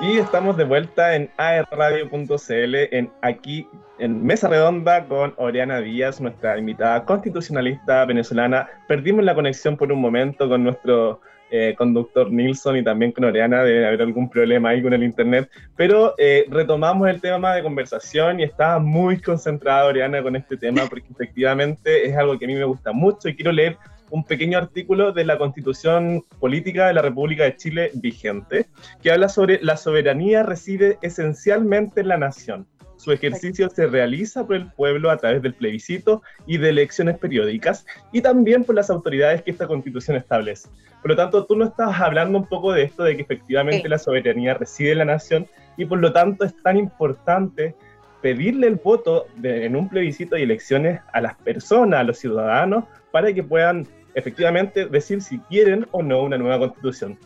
Y estamos de vuelta en aerradio.cl, en aquí en Mesa Redonda con Oriana Díaz, nuestra invitada constitucionalista venezolana. Perdimos la conexión por un momento con nuestro eh, conductor Nilsson y también con Oriana, debe haber algún problema ahí con el internet, pero eh, retomamos el tema de conversación y estaba muy concentrada Oriana con este tema porque efectivamente es algo que a mí me gusta mucho y quiero leer un pequeño artículo de la Constitución Política de la República de Chile vigente, que habla sobre la soberanía reside esencialmente en la nación. Su ejercicio se realiza por el pueblo a través del plebiscito y de elecciones periódicas y también por las autoridades que esta constitución establece. Por lo tanto, tú no estabas hablando un poco de esto, de que efectivamente la soberanía reside en la nación y por lo tanto es tan importante pedirle el voto en un plebiscito y elecciones a las personas, a los ciudadanos, para que puedan efectivamente decir si quieren o no una nueva constitución.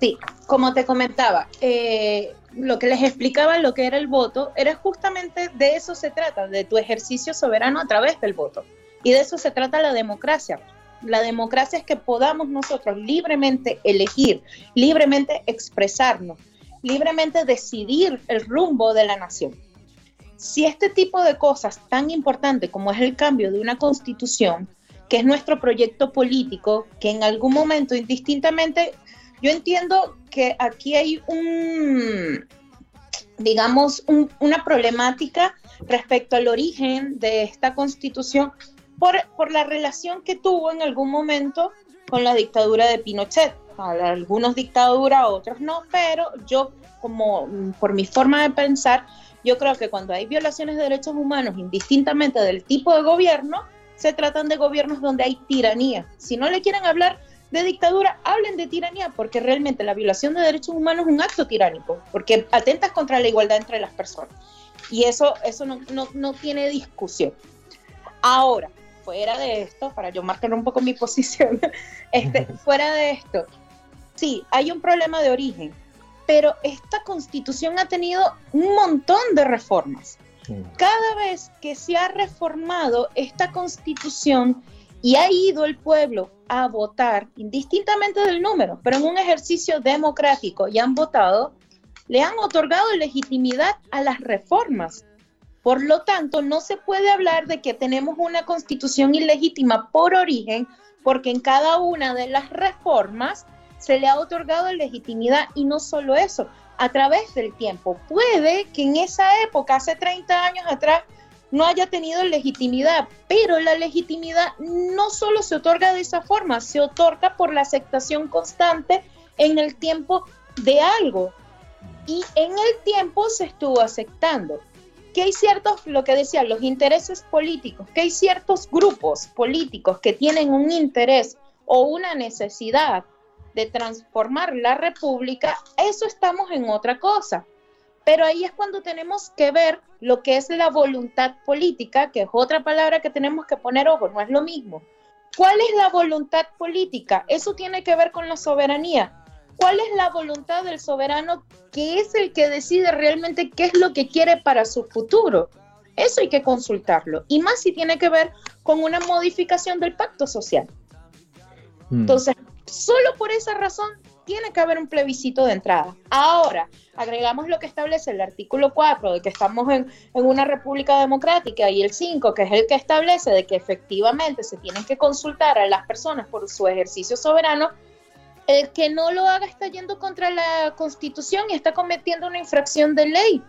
Sí, como te comentaba, eh, lo que les explicaba lo que era el voto, era justamente de eso se trata, de tu ejercicio soberano a través del voto. Y de eso se trata la democracia. La democracia es que podamos nosotros libremente elegir, libremente expresarnos, libremente decidir el rumbo de la nación. Si este tipo de cosas tan importantes como es el cambio de una constitución que es nuestro proyecto político, que en algún momento indistintamente, yo entiendo que aquí hay un, digamos, una problemática respecto al origen de esta constitución por, por la relación que tuvo en algún momento con la dictadura de Pinochet. Algunos dictadura, otros no, pero yo como por mi forma de pensar, yo creo que cuando hay violaciones de derechos humanos, indistintamente del tipo de gobierno, se tratan de gobiernos donde hay tiranía. Si no le quieren hablar de dictadura, hablen de tiranía, porque realmente la violación de derechos humanos es un acto tiránico, porque atentas contra la igualdad entre las personas. Y eso, eso no, no tiene discusión. Ahora, fuera de esto, para yo marcar un poco mi posición, este, fuera de esto, sí, hay un problema de origen, pero esta constitución ha tenido un montón de reformas. Cada vez que se ha reformado esta constitución y ha ido el pueblo a votar, indistintamente del número, pero en un ejercicio democrático y han votado, le han otorgado legitimidad a las reformas. Por lo tanto, no se puede hablar de que tenemos una constitución ilegítima por origen, porque en cada una de las reformas se le ha otorgado legitimidad y no solo eso, a través del tiempo. Puede que en esa época, hace 30 años atrás, no haya tenido legitimidad, pero la legitimidad no solo se otorga de esa forma, se otorga por la aceptación constante en el tiempo de algo. Y en el tiempo se estuvo aceptando que hay ciertos, lo que decía, los intereses políticos, que hay ciertos grupos políticos que tienen un interés o una necesidad de transformar la república, eso estamos en otra cosa. Pero ahí es cuando tenemos que ver lo que es la voluntad política, que es otra palabra que tenemos que poner ojo, no es lo mismo. ¿Cuál es la voluntad política? Eso tiene que ver con la soberanía. ¿Cuál es la voluntad del soberano que es el que decide realmente qué es lo que quiere para su futuro? Eso hay que consultarlo. Y más si tiene que ver con una modificación del pacto social. Mm. Entonces, Solo por esa razón tiene que haber un plebiscito de entrada. Ahora, agregamos lo que establece el artículo 4 de que estamos en, una república democrática y el 5, que es el que establece de que efectivamente se tienen que consultar a las personas por su ejercicio soberano. El que no lo haga está yendo contra la constitución y está cometiendo una infracción de ley.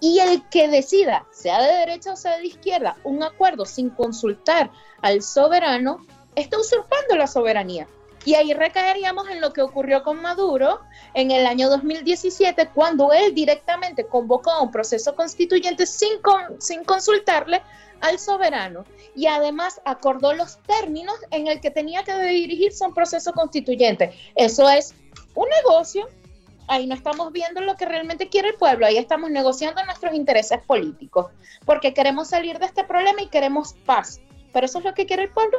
Y el que decida, sea de derecha o sea de izquierda, un acuerdo sin consultar al soberano, está usurpando la soberanía. Y ahí recaeríamos en lo que ocurrió con Maduro en el año 2017, cuando él directamente convocó a un proceso constituyente sin, sin consultarle al soberano y además acordó los términos en el que tenía que dirigirse un proceso constituyente. Eso es un negocio. Ahí no estamos viendo lo que realmente quiere el pueblo, ahí estamos negociando nuestros intereses políticos, porque queremos salir de este problema y queremos paz. Pero eso es lo que quiere el pueblo.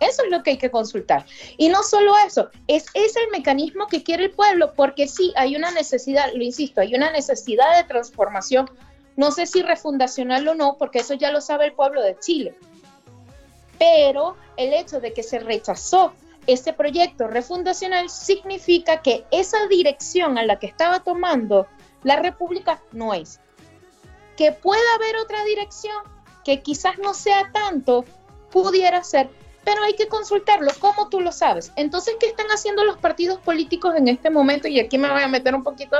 Eso es lo que hay que consultar. Y no solo eso, es, es el mecanismo que quiere el pueblo, porque sí, hay una necesidad, lo insisto, hay una necesidad de transformación, no sé si refundacional o no, porque eso ya lo sabe el pueblo de Chile. Pero el hecho de que se rechazó ese proyecto refundacional significa que esa dirección a la que estaba tomando la República no es. Que pueda haber otra dirección que quizás no sea tanto, pudiera ser, pero hay que consultarlo. ¿Cómo tú lo sabes? Entonces, ¿qué están haciendo los partidos políticos en este momento? Y aquí me voy a meter un poquito,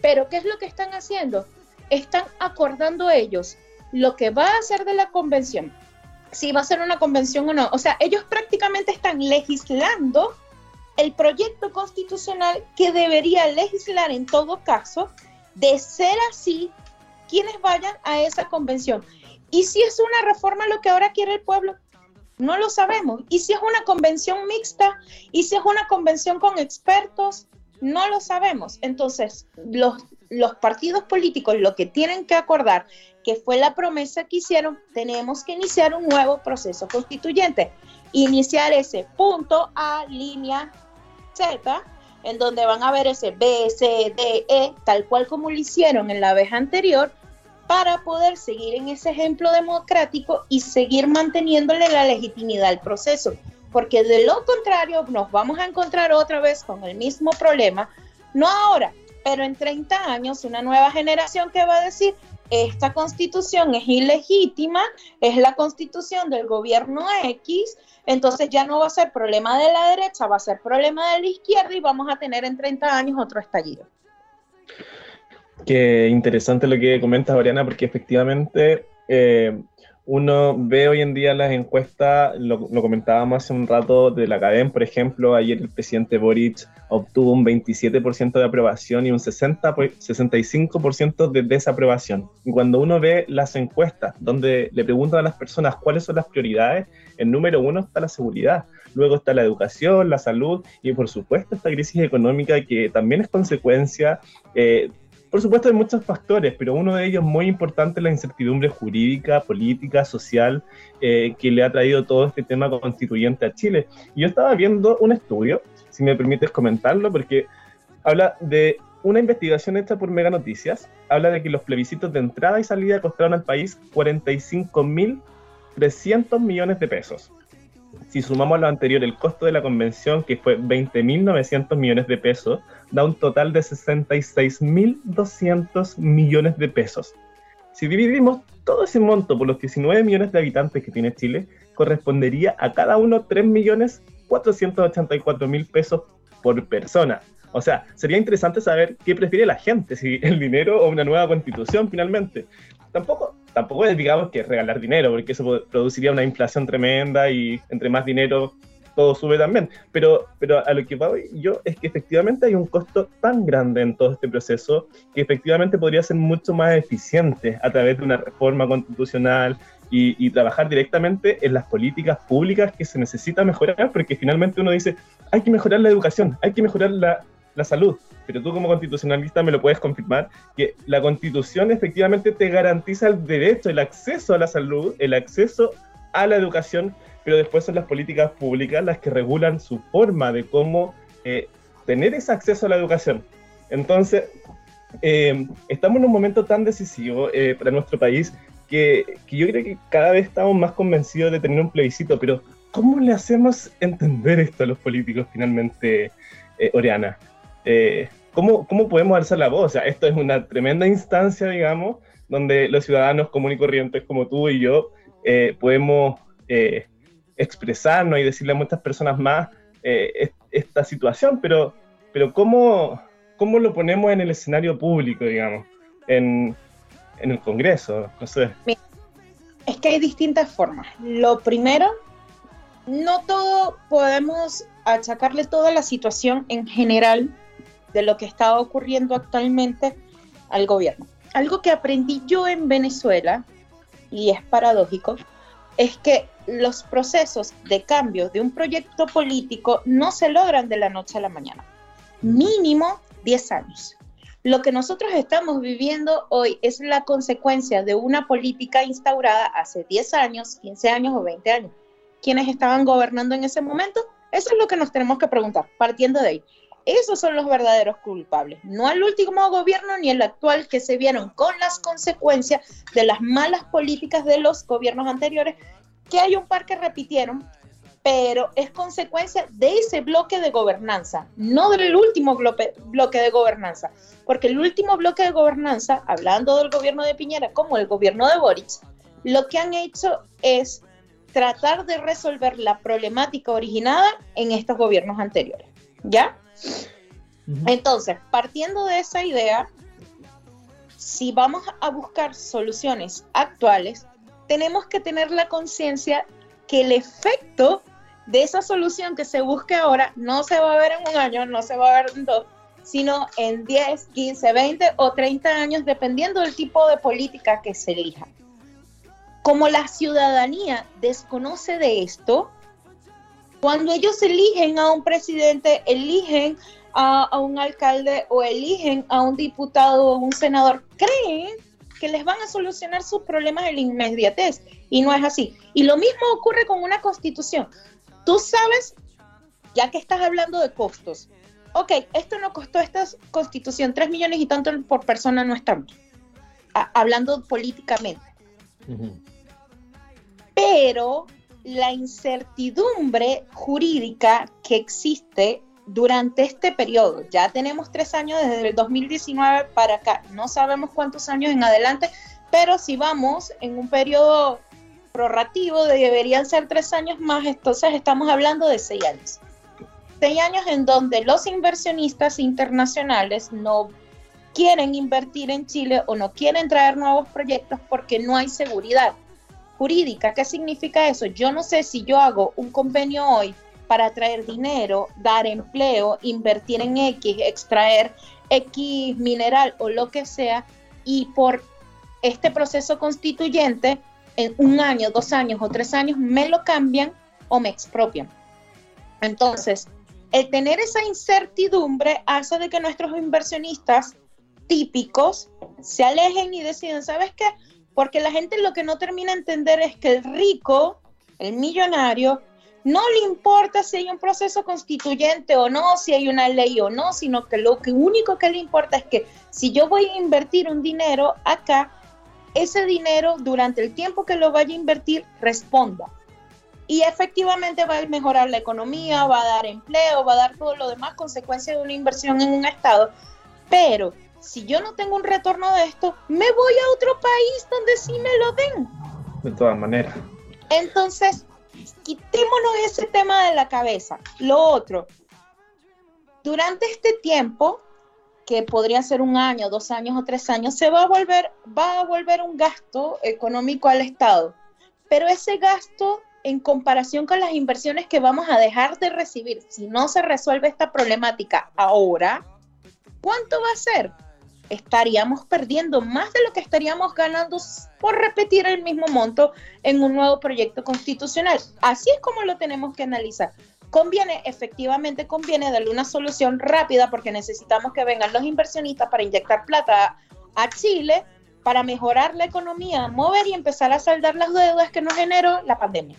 pero ¿qué es lo que están haciendo? Están acordando ellos lo que va a hacer de la convención, si va a ser una convención o no. O sea, ellos prácticamente están legislando el proyecto constitucional que debería legislar en todo caso, de ser así, quienes vayan a esa convención. Y si es una reforma lo que ahora quiere el pueblo, no lo sabemos. Y si es una convención mixta, y si es una convención con expertos, no lo sabemos. Entonces, los, los partidos políticos lo que tienen que acordar que fue la promesa que hicieron, tenemos que iniciar un nuevo proceso constituyente. Iniciar ese punto A, línea Z, en donde van a ver ese B, C, D, E, tal cual como lo hicieron en la vez anterior, para poder seguir en ese ejemplo democrático y seguir manteniéndole la legitimidad al proceso. Porque de lo contrario nos vamos a encontrar otra vez con el mismo problema, no ahora, pero en 30 años, una nueva generación que va a decir, esta constitución es ilegítima, es la constitución del gobierno X, entonces ya no va a ser problema de la derecha, va a ser problema de la izquierda y vamos a tener en 30 años otro estallido. Qué interesante lo que comentas, Oriana, porque efectivamente eh, uno ve hoy en día las encuestas, lo, comentábamos hace un rato de la cadena, por ejemplo, ayer el presidente Boric obtuvo un 27% de aprobación y un 60, 65% de desaprobación. Y cuando uno ve las encuestas donde le preguntan a las personas cuáles son las prioridades, el número uno está la seguridad, luego está la educación, la salud y por supuesto esta crisis económica que también es consecuencia eh, por supuesto hay muchos factores, pero uno de ellos muy importante es la incertidumbre jurídica, política, social, eh, que le ha traído todo este tema constituyente a Chile. Yo estaba viendo un estudio, si me permites comentarlo, porque habla de una investigación hecha por Mega Noticias, habla de que los plebiscitos de entrada y salida costaron al país 45.300 millones de pesos. Si sumamos lo anterior el costo de la convención, que fue 20.900 millones de pesos, da un total de 66.200 millones de pesos. Si dividimos todo ese monto por los 19 millones de habitantes que tiene Chile, correspondería a cada uno 3.484.000 pesos por persona. O sea, sería interesante saber qué prefiere la gente, si el dinero o una nueva constitución finalmente. Tampoco, tampoco digamos, que regalar dinero, porque eso produciría una inflación tremenda y entre más dinero todo sube también. Pero, pero a lo que voy yo es que efectivamente hay un costo tan grande en todo este proceso que efectivamente podría ser mucho más eficiente a través de una reforma constitucional y, trabajar directamente en las políticas públicas que se necesita mejorar, porque finalmente uno dice, hay que mejorar la educación, hay que mejorar la, la salud, pero tú como constitucionalista me lo puedes confirmar, que la constitución efectivamente te garantiza el derecho, el acceso a la salud, el acceso a la educación, pero después son las políticas públicas las que regulan su forma de cómo eh, tener ese acceso a la educación. Entonces, eh, estamos en un momento tan decisivo eh, para nuestro país que, que, yo creo que cada vez estamos más convencidos de tener un plebiscito, pero ¿cómo le hacemos entender esto a los políticos finalmente, Oriana? ¿cómo, ¿Cómo podemos alzar la voz? O sea, esto es una tremenda instancia, digamos, donde los ciudadanos comunes y corrientes como tú y yo podemos expresarnos y decirle a muchas personas más eh, esta situación, pero, pero ¿cómo, ¿cómo lo ponemos en el escenario público, digamos, en, en el Congreso? No sé. Es que hay distintas formas. Lo primero, no todo podemos achacarle toda la situación en general de lo que está ocurriendo actualmente al gobierno. Algo que aprendí yo en Venezuela, y es paradójico, es que los procesos de cambio de un proyecto político no se logran de la noche a la mañana. Mínimo 10 años. Lo que nosotros estamos viviendo hoy es la consecuencia de una política instaurada hace 10 años, 15 años o 20 años. ¿Quiénes estaban gobernando en ese momento? Eso es lo que nos tenemos que preguntar, partiendo de ahí. Esos son los verdaderos culpables, no el último gobierno ni el actual que se vieron con las consecuencias de las malas políticas de los gobiernos anteriores, que hay un par que repitieron, pero es consecuencia de ese bloque de gobernanza, no del último bloque, de gobernanza, porque el último bloque de gobernanza, hablando del gobierno de Piñera como el gobierno de Boric, lo que han hecho es tratar de resolver la problemática originada en estos gobiernos anteriores, ¿ya? Entonces, partiendo de esa idea, si vamos a buscar soluciones actuales, tenemos que tener la conciencia que el efecto de esa solución que se busque ahora no se va a ver en un año, no se va a ver en dos, sino en 10, 15, 20 o 30 años, dependiendo del tipo de política que se elija. Como la ciudadanía desconoce de esto, cuando ellos eligen a un presidente, eligen a, a un alcalde o eligen a un diputado o un senador, creen que les van a solucionar sus problemas en la inmediatez. Y no es así. Y lo mismo ocurre con una constitución. Tú sabes, ya que estás hablando de costos, ok, esto no costó esta constitución, 3 millones y tanto por persona no están hablando políticamente. Pero la incertidumbre jurídica que existe durante este periodo, ya tenemos tres años desde el 2019 para acá, no sabemos cuántos años en adelante, pero si vamos en un periodo prorrativo deberían ser tres años más, entonces estamos hablando de seis años. Seis años en donde los inversionistas internacionales no quieren invertir en Chile o no quieren traer nuevos proyectos porque no hay seguridad jurídica. ¿Qué significa eso? Yo no sé si yo hago un convenio hoy para traer dinero, dar empleo, invertir en X, extraer X mineral o lo que sea, y por este proceso constituyente en un año, dos años o tres años me lo cambian o me expropian. Entonces, el tener esa incertidumbre hace de que nuestros inversionistas típicos se alejen y deciden, ¿sabes qué? Porque la gente lo que no termina de entender es que el rico, el millonario, no le importa si hay un proceso constituyente o no, si hay una ley o no, sino que lo único que le importa es que si yo voy a invertir un dinero acá, ese dinero durante el tiempo que lo vaya a invertir responda. Y efectivamente va a mejorar la economía, va a dar empleo, va a dar todo lo demás, consecuencia de una inversión en un estado. Pero si yo no tengo un retorno de esto, me voy a otro país donde sí me lo den. De todas maneras. Entonces, quitémonos ese tema de la cabeza. Lo otro, durante este tiempo, que podría ser un año, dos años o tres años, se va a volver, va a volver un gasto económico al Estado. Pero ese gasto, en comparación con las inversiones que vamos a dejar de recibir, si no se resuelve esta problemática ahora, ¿cuánto va a ser? Estaríamos perdiendo más de lo que estaríamos ganando por repetir el mismo monto en un nuevo proyecto constitucional. Así es como lo tenemos que analizar conviene, efectivamente conviene darle una solución rápida porque necesitamos que vengan los inversionistas para inyectar plata a Chile para mejorar la economía, mover y empezar a saldar las deudas que nos generó la pandemia.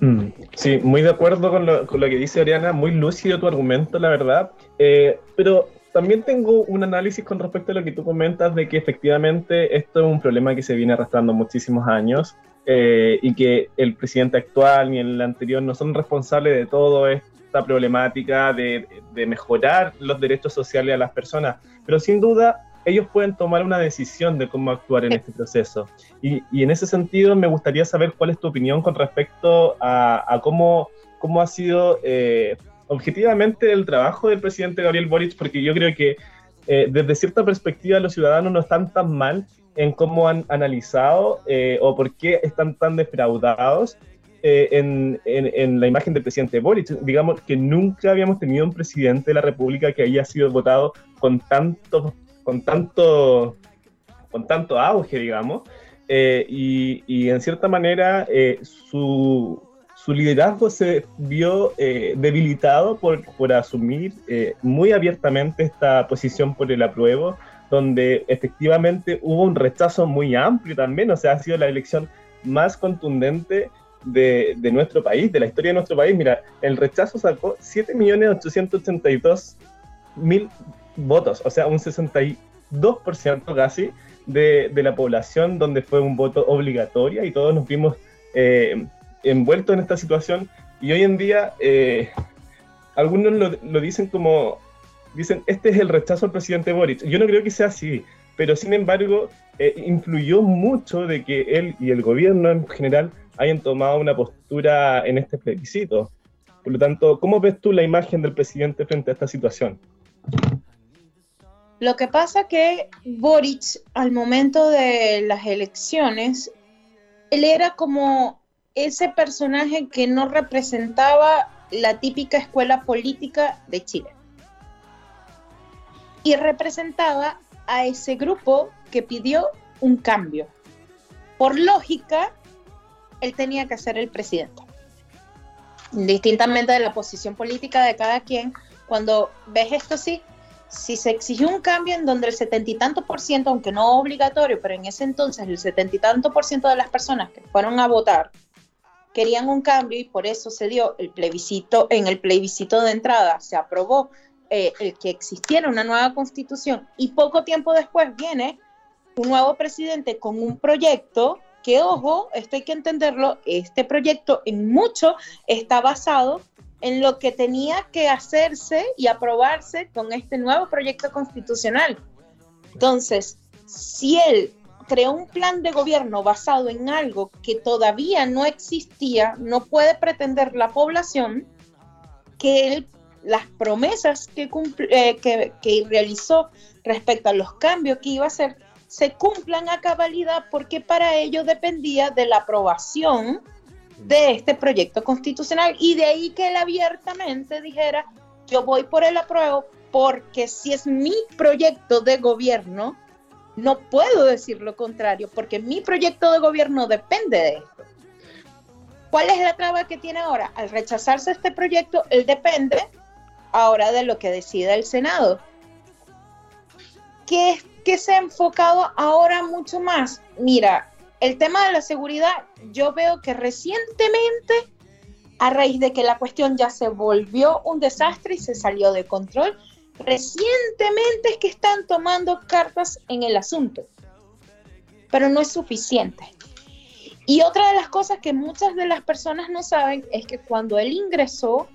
Mm, sí, muy de acuerdo con lo, que dice Oriana, muy lúcido tu argumento, la verdad, eh, pero también tengo un análisis con respecto a lo que tú comentas de que efectivamente esto es un problema que se viene arrastrando muchísimos años eh, y que el presidente actual ni el anterior no son responsables de toda esta problemática de, mejorar los derechos sociales a las personas, pero sin duda ellos pueden tomar una decisión de cómo actuar en este proceso. Y, en ese sentido me gustaría saber cuál es tu opinión con respecto a, cómo, cómo ha sido eh, objetivamente el trabajo del presidente Gabriel Boric, porque yo creo que eh, desde cierta perspectiva los ciudadanos no están tan mal en cómo han analizado eh, o por qué están tan defraudados eh, en, la imagen del presidente Boric. Digamos que nunca habíamos tenido un presidente de la República que haya sido votado con tanto, con tanto, con tanto auge, digamos. Eh, y, en cierta manera su, su, liderazgo se vio debilitado por, por asumir muy abiertamente esta posición por el apruebo donde efectivamente hubo un rechazo muy amplio también, o sea, ha sido la elección más contundente de, nuestro país, de la historia de nuestro país. Mira, el rechazo sacó 7.882.000 votos, o sea, un 62% casi de, la población donde fue un voto obligatorio y todos nos vimos eh, envueltos en esta situación Y hoy en día, eh, algunos lo, dicen como, dicen, este es el rechazo al presidente Boric. Yo no creo que sea así, pero sin embargo, eh, influyó mucho de que él y el gobierno en general hayan tomado una postura en este plebiscito. Por lo tanto, ¿cómo ves tú la imagen del presidente frente a esta situación? Lo que pasa que Boric, al momento de las elecciones, él era como ese personaje que no representaba la típica escuela política de Chile. Y representaba a ese grupo que pidió un cambio. Por lógica, él tenía que ser el presidente. Distintamente de la posición política de cada quien, cuando ves esto así, si se exigió un cambio en donde el setenta y tanto por ciento, aunque no obligatorio, pero en ese entonces el setenta y tanto por ciento de las personas que fueron a votar querían un cambio y por eso se dio el plebiscito, en el plebiscito de entrada se aprobó eh, el que existiera una nueva constitución y poco tiempo después viene un nuevo presidente con un proyecto que, ojo, esto hay que entenderlo, este proyecto en mucho está basado en lo que tenía que hacerse y aprobarse con este nuevo proyecto constitucional. Entonces, si él creó un plan de gobierno basado en algo que todavía no existía, no puede pretender la población que él, las promesas que, eh, que, que realizó respecto a los cambios que iba a hacer se cumplan a cabalidad porque para ello dependía de la aprobación de este proyecto constitucional. Y de ahí que él abiertamente dijera, yo voy por el apruebo porque si es mi proyecto de gobierno, no puedo decir lo contrario, porque mi proyecto de gobierno depende de esto. ¿Cuál es la traba que tiene ahora? Al rechazarse este proyecto, él depende ahora de lo que decida el Senado. ¿Qué, qué se ha enfocado ahora mucho más? Mira, el tema de la seguridad, yo veo que recientemente, a raíz de que la cuestión ya se volvió un desastre y se salió de control, recientemente es que están tomando cartas en el asunto, pero no es suficiente. Y otra de las cosas que muchas de las personas no saben es que cuando él ingresó,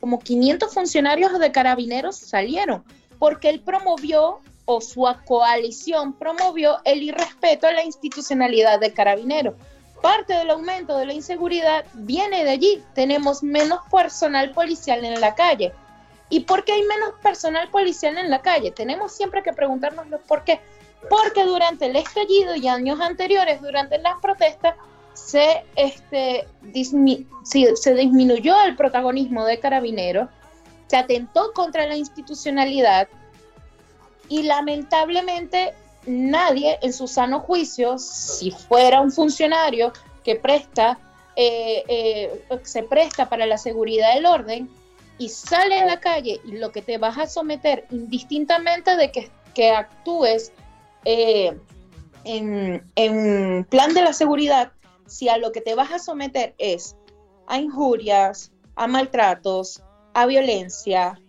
como 500 funcionarios de carabineros salieron, porque él promovió o su coalición promovió el irrespeto a la institucionalidad de Carabineros. Parte del aumento de la inseguridad viene de allí. Tenemos menos personal policial en la calle. ¿Y por qué hay menos personal policial en la calle? Tenemos siempre que preguntarnos por qué. Porque durante el estallido y años anteriores, durante las protestas, se, este, se disminuyó el protagonismo de carabineros, se atentó contra la institucionalidad, y lamentablemente nadie en su sano juicio, si fuera un funcionario que presta, eh, eh, se presta para la seguridad del orden y sale a la calle y lo que te vas a someter, indistintamente de que, que actúes eh, en, en plan de la seguridad, si a lo que te vas a someter es a injurias, a maltratos, a violencia,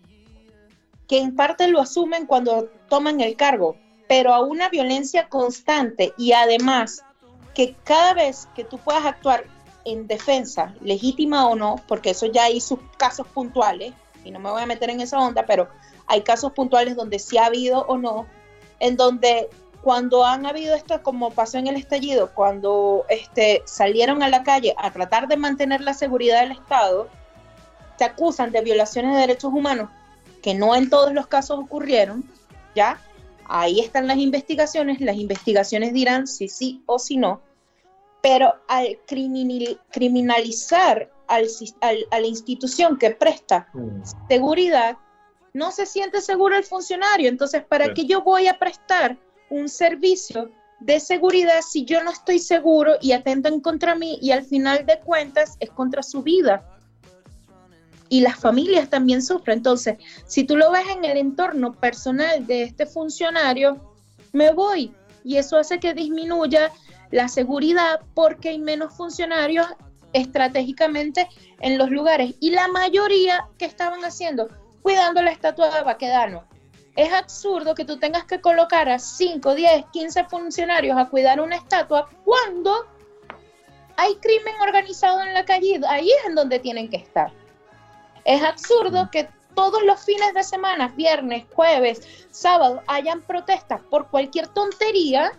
que en parte lo asumen cuando toman el cargo, pero a una violencia constante y además que cada vez que tú puedas actuar en defensa, legítima o no, porque eso ya hay sus casos puntuales, y no me voy a meter en esa onda, pero hay casos puntuales donde sí ha habido o no, en donde cuando han habido esto, como pasó en el estallido, cuando este, salieron a la calle a tratar de mantener la seguridad del Estado, te acusan de violaciones de derechos humanos, que no en todos los casos ocurrieron, ¿ya? Ahí están las investigaciones, las investigaciones dirán si sí o si no, pero al criminalizar al, a la institución que presta mm. seguridad, no se siente seguro el funcionario. Entonces, ¿para qué yo voy a prestar un servicio de seguridad si yo no estoy seguro y atentan contra mí y al final de cuentas es contra su vida? y las familias también sufren. Entonces, si tú lo ves en el entorno personal de este funcionario, me voy y eso hace que disminuya la seguridad porque hay menos funcionarios estratégicamente en los lugares y la mayoría que estaban haciendo cuidando la estatua de Baquedano. Es absurdo que tú tengas que colocar a 5, 10, 15 funcionarios a cuidar una estatua cuando hay crimen organizado en la calle, ahí es en donde tienen que estar. Es absurdo que todos los fines de semana, viernes, jueves, sábado, hayan protestas por cualquier tontería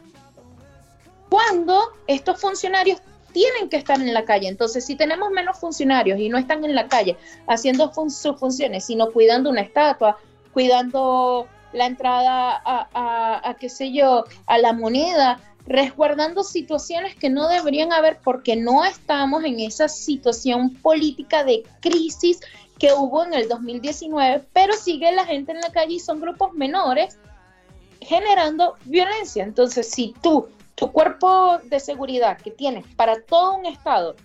cuando estos funcionarios tienen que estar en la calle. Entonces, si tenemos menos funcionarios y no están en la calle haciendo sus funciones, sino cuidando una estatua, cuidando la entrada a, a, qué sé yo, a la moneda, resguardando situaciones que no deberían haber porque no estamos en esa situación política de crisis que hubo en el 2019, pero sigue la gente en la calle y son grupos menores generando violencia. Entonces, si tú tu cuerpo de seguridad que tienes para todo un estado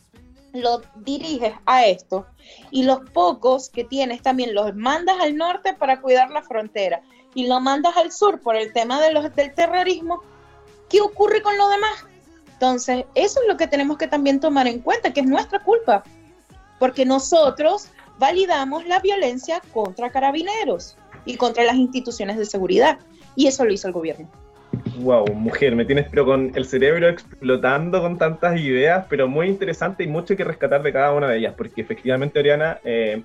lo diriges a esto. Y los pocos que tienes también los mandas al norte para cuidar la frontera. Y lo mandas al sur por el tema del terrorismo, ¿qué ocurre con lo demás? Entonces, eso es lo que tenemos que también tomar en cuenta, que es nuestra culpa, porque nosotros validamos la violencia contra carabineros y contra las instituciones de seguridad, y eso lo hizo el gobierno wow, mujer, me tienes pero con el cerebro explotando con tantas ideas, pero muy interesante y mucho que rescatar de cada una de ellas, porque efectivamente, Oriana, eh,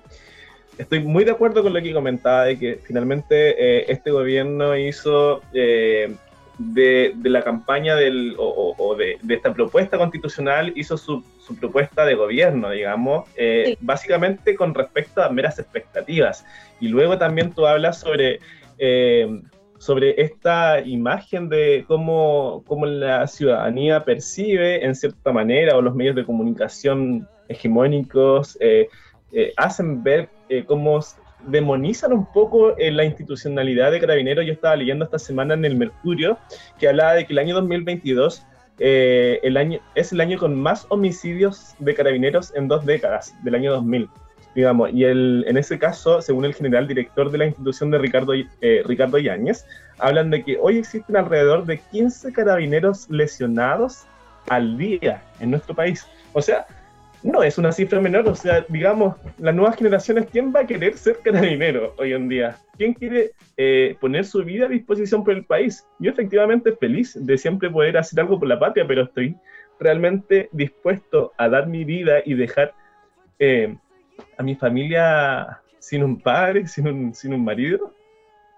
estoy muy de acuerdo con lo que comentaba, de que finalmente eh, este gobierno hizo eh, de, la campaña del, o, de, esta propuesta constitucional, hizo su, propuesta de gobierno, digamos, básicamente con respecto a meras expectativas. Y luego también tú hablas sobre sobre esta imagen de cómo, cómo, la ciudadanía percibe en cierta manera o los medios de comunicación hegemónicos eh, eh, hacen ver eh, cómo demonizan un poco la institucionalidad de Carabineros. Yo estaba leyendo esta semana en el Mercurio que hablaba de que el año 2022 el año, es el año con más homicidios de Carabineros en dos décadas, del año 2000 digamos, y el, en ese caso, según el general director de la institución de Ricardo, eh, Ricardo Yáñez, hablan de que hoy existen alrededor de 15 carabineros lesionados al día en nuestro país. O sea, no es una cifra menor, o sea, digamos, las nuevas generaciones, ¿quién va a querer ser carabinero hoy en día? ¿Quién quiere eh, poner su vida a disposición por el país? Yo efectivamente feliz de siempre poder hacer algo por la patria, pero estoy realmente dispuesto a dar mi vida y dejar eh, a mi familia sin un padre, sin un, sin un marido.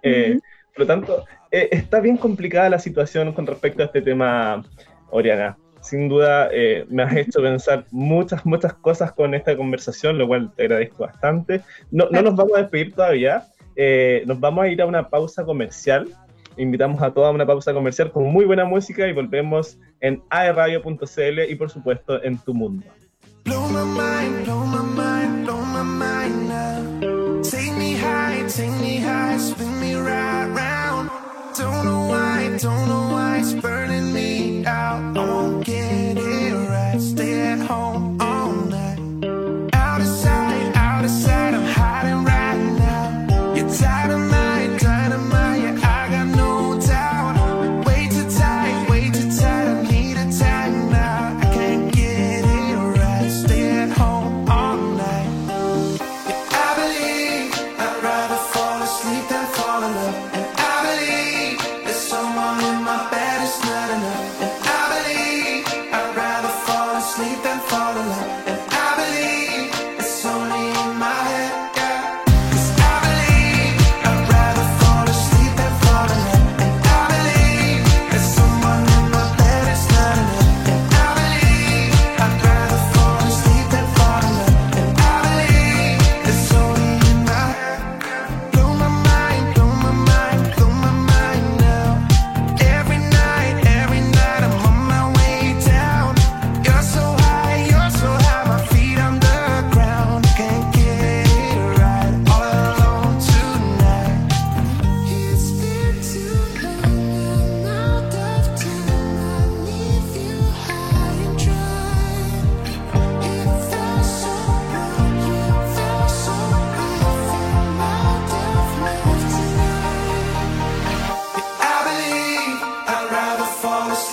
Eh, por lo tanto, eh, está bien complicada la situación con respecto a este tema, Oriana. Sin duda, eh, me has hecho pensar muchas, muchas cosas con esta conversación, lo cual te agradezco bastante. No, no nos vamos a despedir todavía, nos vamos a ir a una pausa comercial. Invitamos a toda una pausa comercial con muy buena música y volvemos en aerradio.cl y por supuesto en tu mundo. Take me high, spin me right round. Don't know why, don't know why it's burning me out. I won't get it right. Stay at home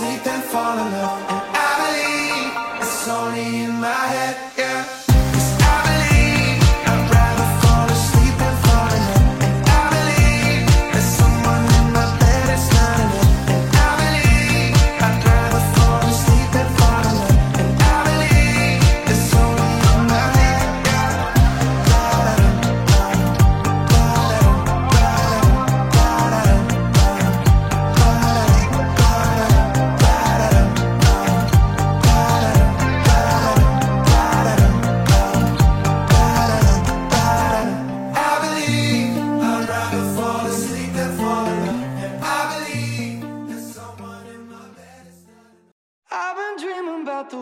fall and fall in love. And I believe it's only in my head,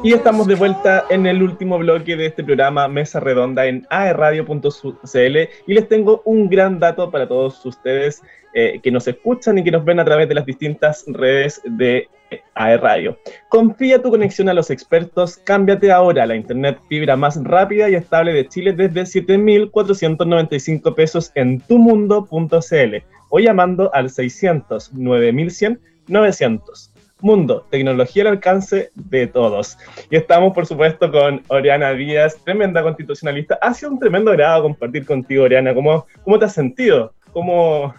Y estamos de vuelta en el último bloque de este programa Mesa Redonda en aerradio.cl y les tengo un gran dato para todos ustedes eh, que nos escuchan y que nos ven a través de las distintas redes de aerradio. Confía tu conexión a los expertos, cámbiate ahora a la internet fibra más rápida y estable de Chile desde 7.495 pesos en tumundo.cl o llamando al 600 9100 900. Mundo, tecnología al alcance de todos. Y estamos, por supuesto, con Oriana Díaz, tremenda constitucionalista. Ha sido un tremendo agrado compartir contigo, Oriana. ¿Cómo, cómo te has sentido? ¿Cómo...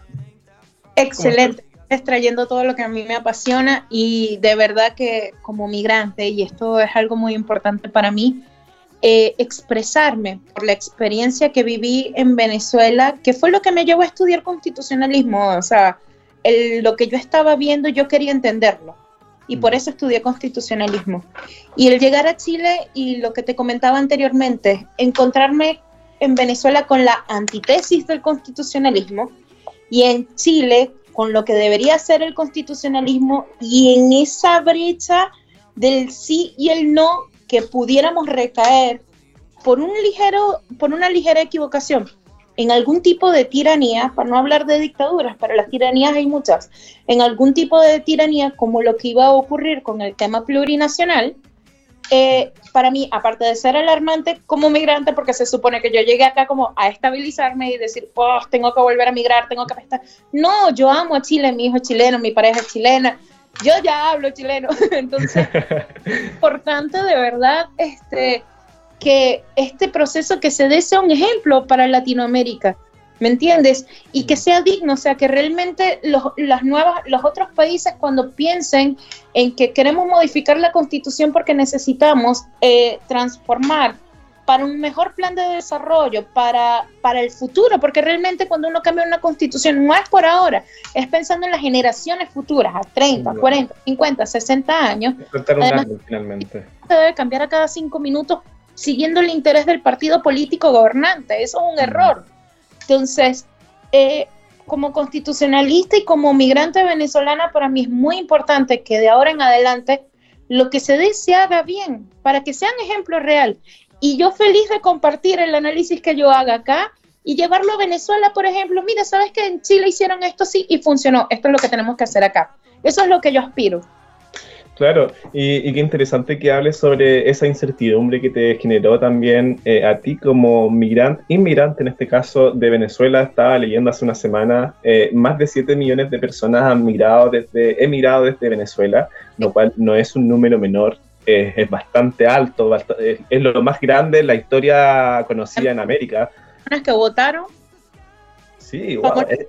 Excelente. Extrayendo todo lo que a mí me apasiona y de verdad que como migrante, y esto es algo muy importante para mí, eh, expresarme por la experiencia que viví en Venezuela, que fue lo que me llevó a estudiar constitucionalismo. O sea, lo que yo estaba viendo, yo quería entenderlo y por eso estudié constitucionalismo. Y el llegar a Chile y lo que te comentaba anteriormente, encontrarme en Venezuela con la antítesis del constitucionalismo y en Chile con lo que debería ser el constitucionalismo y en esa brecha del sí y el no que pudiéramos recaer por un ligero por una ligera equivocación en algún tipo de tiranía, para no hablar de dictaduras, para las tiranías hay muchas, en algún tipo de tiranía como lo que iba a ocurrir con el tema plurinacional, eh, para mí, aparte de ser alarmante como migrante, porque se supone que yo llegué acá como a estabilizarme y decir, oh, tengo que volver a migrar, tengo que estar. No, yo amo a Chile, mi hijo es chileno, mi pareja es chilena, yo ya hablo chileno, entonces, importante de verdad, este, que este proceso que se dé sea un ejemplo para Latinoamérica, ¿me entiendes? Y que sea digno, o sea, que realmente los, las nuevas, los otros países cuando piensen en que queremos modificar la constitución porque necesitamos eh, transformar para un mejor plan de desarrollo, para, para el futuro, porque realmente cuando uno cambia una constitución no es por ahora, es pensando en las generaciones futuras, a 30, 40, 50, 60 años. Además, finalmente. Se debe cambiar a cada cinco minutos siguiendo el interés del partido político gobernante. Eso es un error. Entonces, eh, como constitucionalista y como migrante venezolana, para mí es muy importante que de ahora en adelante lo que se dé se haga bien, para que sea un ejemplo real. Y yo feliz de compartir el análisis que yo haga acá y llevarlo a Venezuela, por ejemplo. Mira, ¿sabes que en Chile hicieron esto sí y funcionó? Esto es lo que tenemos que hacer acá. Eso es lo que yo aspiro. Claro, y, qué interesante que hables sobre esa incertidumbre que te generó también eh, a ti como migrante, inmigrante en este caso de Venezuela. Estaba leyendo hace una semana, eh, más de 7 millones de personas han migrado desde, emigrado desde Venezuela, lo cual no es un número menor, es bastante alto, es lo más grande en la historia conocida en América. que votaron Sí,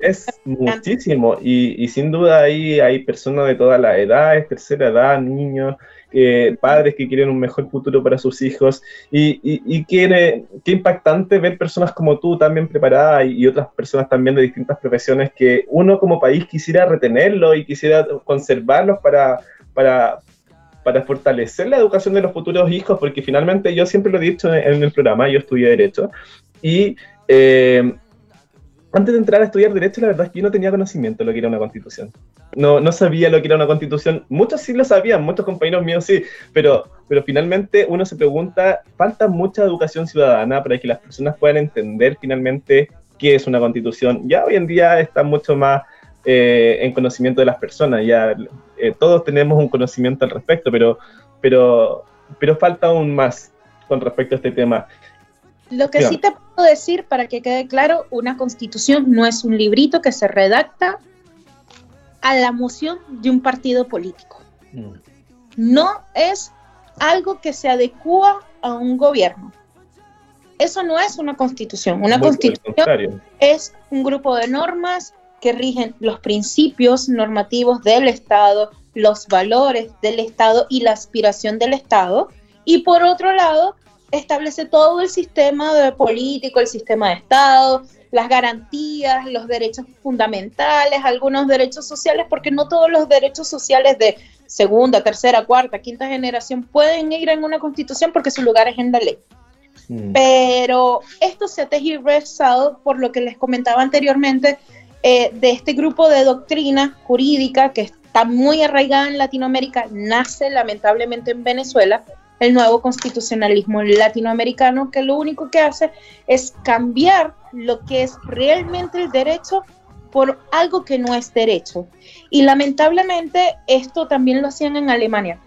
es, muchísimo. Y, sin duda ahí hay personas de todas las edades, tercera edad, niños, eh, padres que quieren un mejor futuro para sus hijos. Y, y, qué, impactante ver personas como tú también preparadas y, otras personas también de distintas profesiones que uno como país quisiera retenerlo y quisiera conservarlos para, para, para fortalecer la educación de los futuros hijos, porque finalmente yo siempre lo he dicho en, el programa, yo estudié Derecho, y eh, antes de entrar a estudiar Derecho, la verdad es que yo no tenía conocimiento de lo que era una constitución. No, no sabía lo que era una constitución. Muchos sí lo sabían, muchos compañeros míos sí, pero, pero finalmente uno se pregunta, falta mucha educación ciudadana para que las personas puedan entender finalmente qué es una constitución. Ya hoy en día está mucho más eh, en conocimiento de las personas, ya eh, todos tenemos un conocimiento al respecto, pero, pero, pero falta aún más con respecto a este tema. Lo que sí te puedo decir, para que quede claro, una constitución no es un librito que se redacta a la moción de un partido político. Mm. No es algo que se adecua a un gobierno. Eso no es una constitución. Una constitución es un grupo de normas que rigen los principios normativos del Estado, los valores del Estado y la aspiración del Estado. Y por otro lado, establece todo el sistema de político, el sistema de Estado, las garantías, los derechos fundamentales, algunos derechos sociales, porque no todos los derechos sociales de segunda, tercera, cuarta, quinta generación pueden ir en una constitución porque su lugar es en la ley. Mm. Pero esto se ha tergiversado por lo que les comentaba anteriormente eh, de este grupo de doctrina jurídica que está muy arraigada en Latinoamérica, nace lamentablemente en Venezuela, el nuevo constitucionalismo latinoamericano que lo único que hace es cambiar lo que es realmente el derecho por algo que no es derecho. Y lamentablemente esto también lo hacían en Alemania.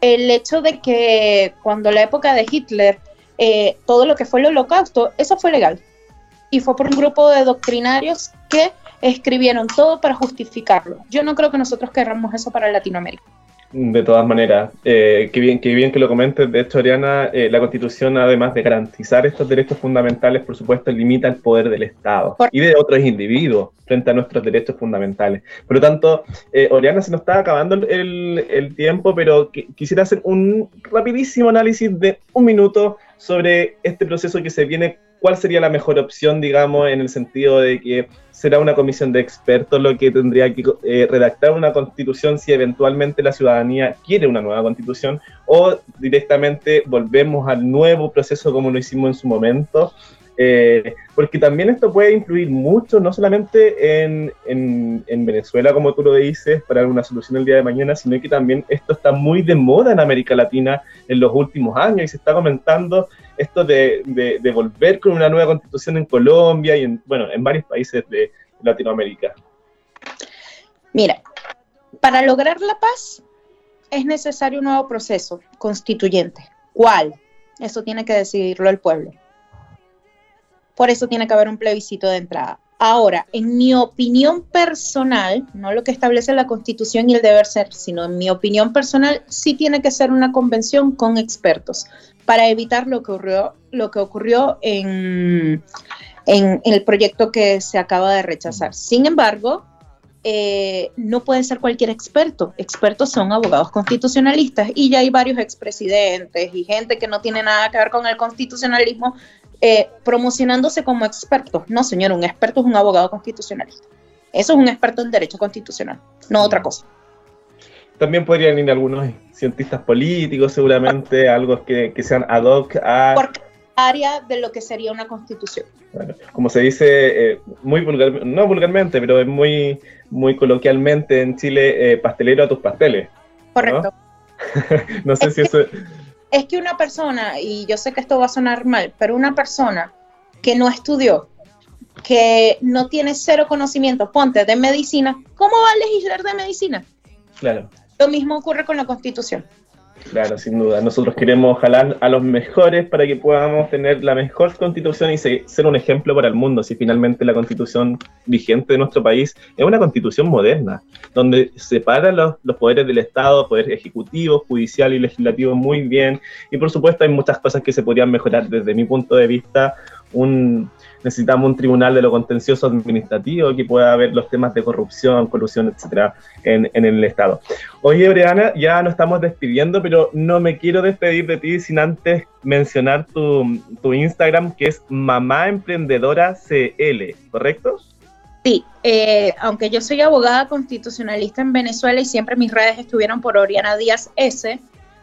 El hecho de que cuando la época de Hitler, eh, todo lo que fue el holocausto, eso fue legal. Y fue por un grupo de doctrinarios que escribieron todo para justificarlo. Yo no creo que nosotros querramos eso para Latinoamérica. De todas maneras, eh, qué, bien, qué bien que lo comentes. De hecho, Ariana, eh, la Constitución, además de garantizar estos derechos fundamentales, por supuesto, limita el poder del Estado y de otros individuos frente a nuestros derechos fundamentales. Por lo tanto, eh, Oriana, se nos está acabando el, el tiempo, pero quisiera hacer un rapidísimo análisis de un minuto sobre este proceso que se viene ¿cuál sería la mejor opción, digamos, en el sentido de que será una comisión de expertos lo que tendría que eh, redactar una constitución si eventualmente la ciudadanía quiere una nueva constitución o directamente volvemos al nuevo proceso como lo hicimos en su momento? Eh, porque también esto puede influir mucho, no solamente en, en, en, Venezuela, como tú lo dices, para una solución el día de mañana, sino que también esto está muy de moda en América Latina en los últimos años y se está comentando esto de, de, volver con una nueva constitución en Colombia y en, bueno, en varios países de Latinoamérica. Mira, para lograr la paz es necesario un nuevo proceso constituyente. ¿Cuál? Eso tiene que decidirlo el pueblo. Por eso tiene que haber un plebiscito de entrada. Ahora, en mi opinión personal, no lo que establece la Constitución y el deber ser, sino en mi opinión personal, sí tiene que ser una convención con expertos para evitar lo que ocurrió, lo que ocurrió en, en, el proyecto que se acaba de rechazar. Sin embargo, eh, no puede ser cualquier experto. Expertos son abogados constitucionalistas y ya hay varios expresidentes y gente que no tiene nada que ver con el constitucionalismo eh, promocionándose como expertos. No, señor, un experto es un abogado constitucionalista. Eso es un experto en derecho constitucional, no otra cosa. También podrían ir algunos cientistas políticos, seguramente, algo que, que, sean ad hoc a... Por área de lo que sería una constitución. Bueno, como se dice, eh, muy vulgar, no vulgarmente, pero es muy, muy coloquialmente en Chile, eh, pastelero a tus pasteles. Correcto. No, sé si eso... Es que una persona, y yo sé que esto va a sonar mal, pero una persona que no estudió, que no tiene cero conocimiento, ponte, de medicina, ¿cómo va a legislar de medicina? Claro. Lo mismo ocurre con la Constitución. Claro, sin duda. Nosotros queremos jalar a los mejores para que podamos tener la mejor constitución y ser un ejemplo para el mundo. Si finalmente la constitución vigente de nuestro país es una constitución moderna, donde separa los, poderes del Estado, poder ejecutivo, judicial y legislativo muy bien. Y por supuesto hay muchas cosas que se podrían mejorar desde mi punto de vista. Un, necesitamos un tribunal de lo contencioso administrativo que pueda ver los temas de corrupción, colusión, etcétera, en, en el Estado. Oye, Oriana, ya nos estamos despidiendo, pero no me quiero despedir de ti sin antes mencionar tu, tu Instagram, que es Mamá Emprendedora CL, ¿correcto? Sí, eh, aunque yo soy abogada constitucionalista en Venezuela y siempre mis redes estuvieron por Oriana Díaz S,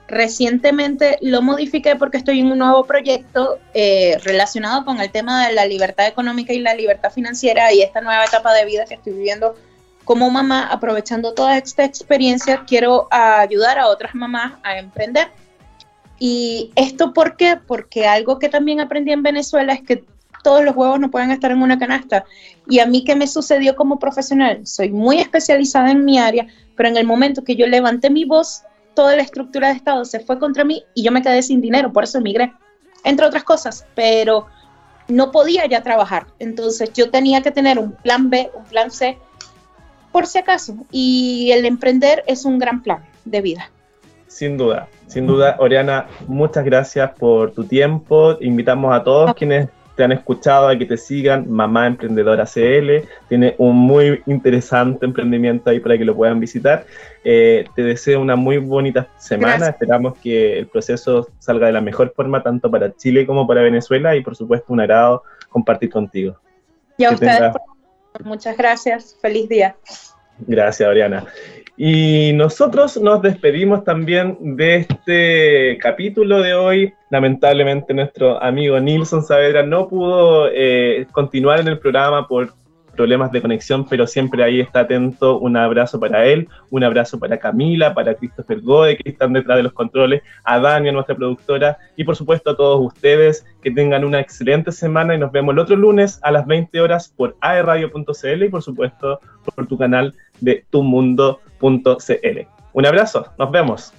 Recientemente lo modifiqué porque estoy en un nuevo proyecto eh, relacionado con el tema de la libertad económica y la libertad financiera y esta nueva etapa de vida que estoy viviendo como mamá, aprovechando toda esta experiencia, quiero ayudar a otras mamás a emprender. ¿Y esto por qué? Porque algo que también aprendí en Venezuela es que todos los huevos no pueden estar en una canasta. Y a mí, ¿qué me sucedió como profesional? Soy muy especializada en mi área, pero en el momento que yo levanté mi voz, toda la estructura de Estado se fue contra mí y yo me quedé sin dinero, por eso emigré, entre otras cosas, pero no podía ya trabajar. Entonces yo tenía que tener un plan B, un plan C, por si acaso. Y el emprender es un gran plan de vida. Sin duda, sin duda, Oriana, muchas gracias por tu tiempo. Invitamos a todos quienes te han escuchado, a que te sigan, Mamá Emprendedora CL, tiene un muy interesante emprendimiento ahí para que lo puedan visitar. Eh, te deseo una muy bonita semana, esperamos que el proceso salga de la mejor forma, tanto para Chile como para Venezuela, y por supuesto un agrado compartir contigo. Y a ustedes, muchas gracias, feliz día. Gracias, Oriana. Y nosotros nos despedimos también de este capítulo de hoy. Lamentablemente nuestro amigo Nilson Saavedra no pudo eh, continuar en el programa por problemas de conexión, pero siempre ahí está atento. Un abrazo para él, un abrazo para Camila, para Christopher Goe, que están detrás de los controles, a Dania, nuestra productora, y por supuesto a todos ustedes, que tengan una excelente semana y nos vemos el otro lunes a las 20 horas por aerradio.cl y por supuesto por tu canal de tumundo.cl. Un abrazo, nos vemos.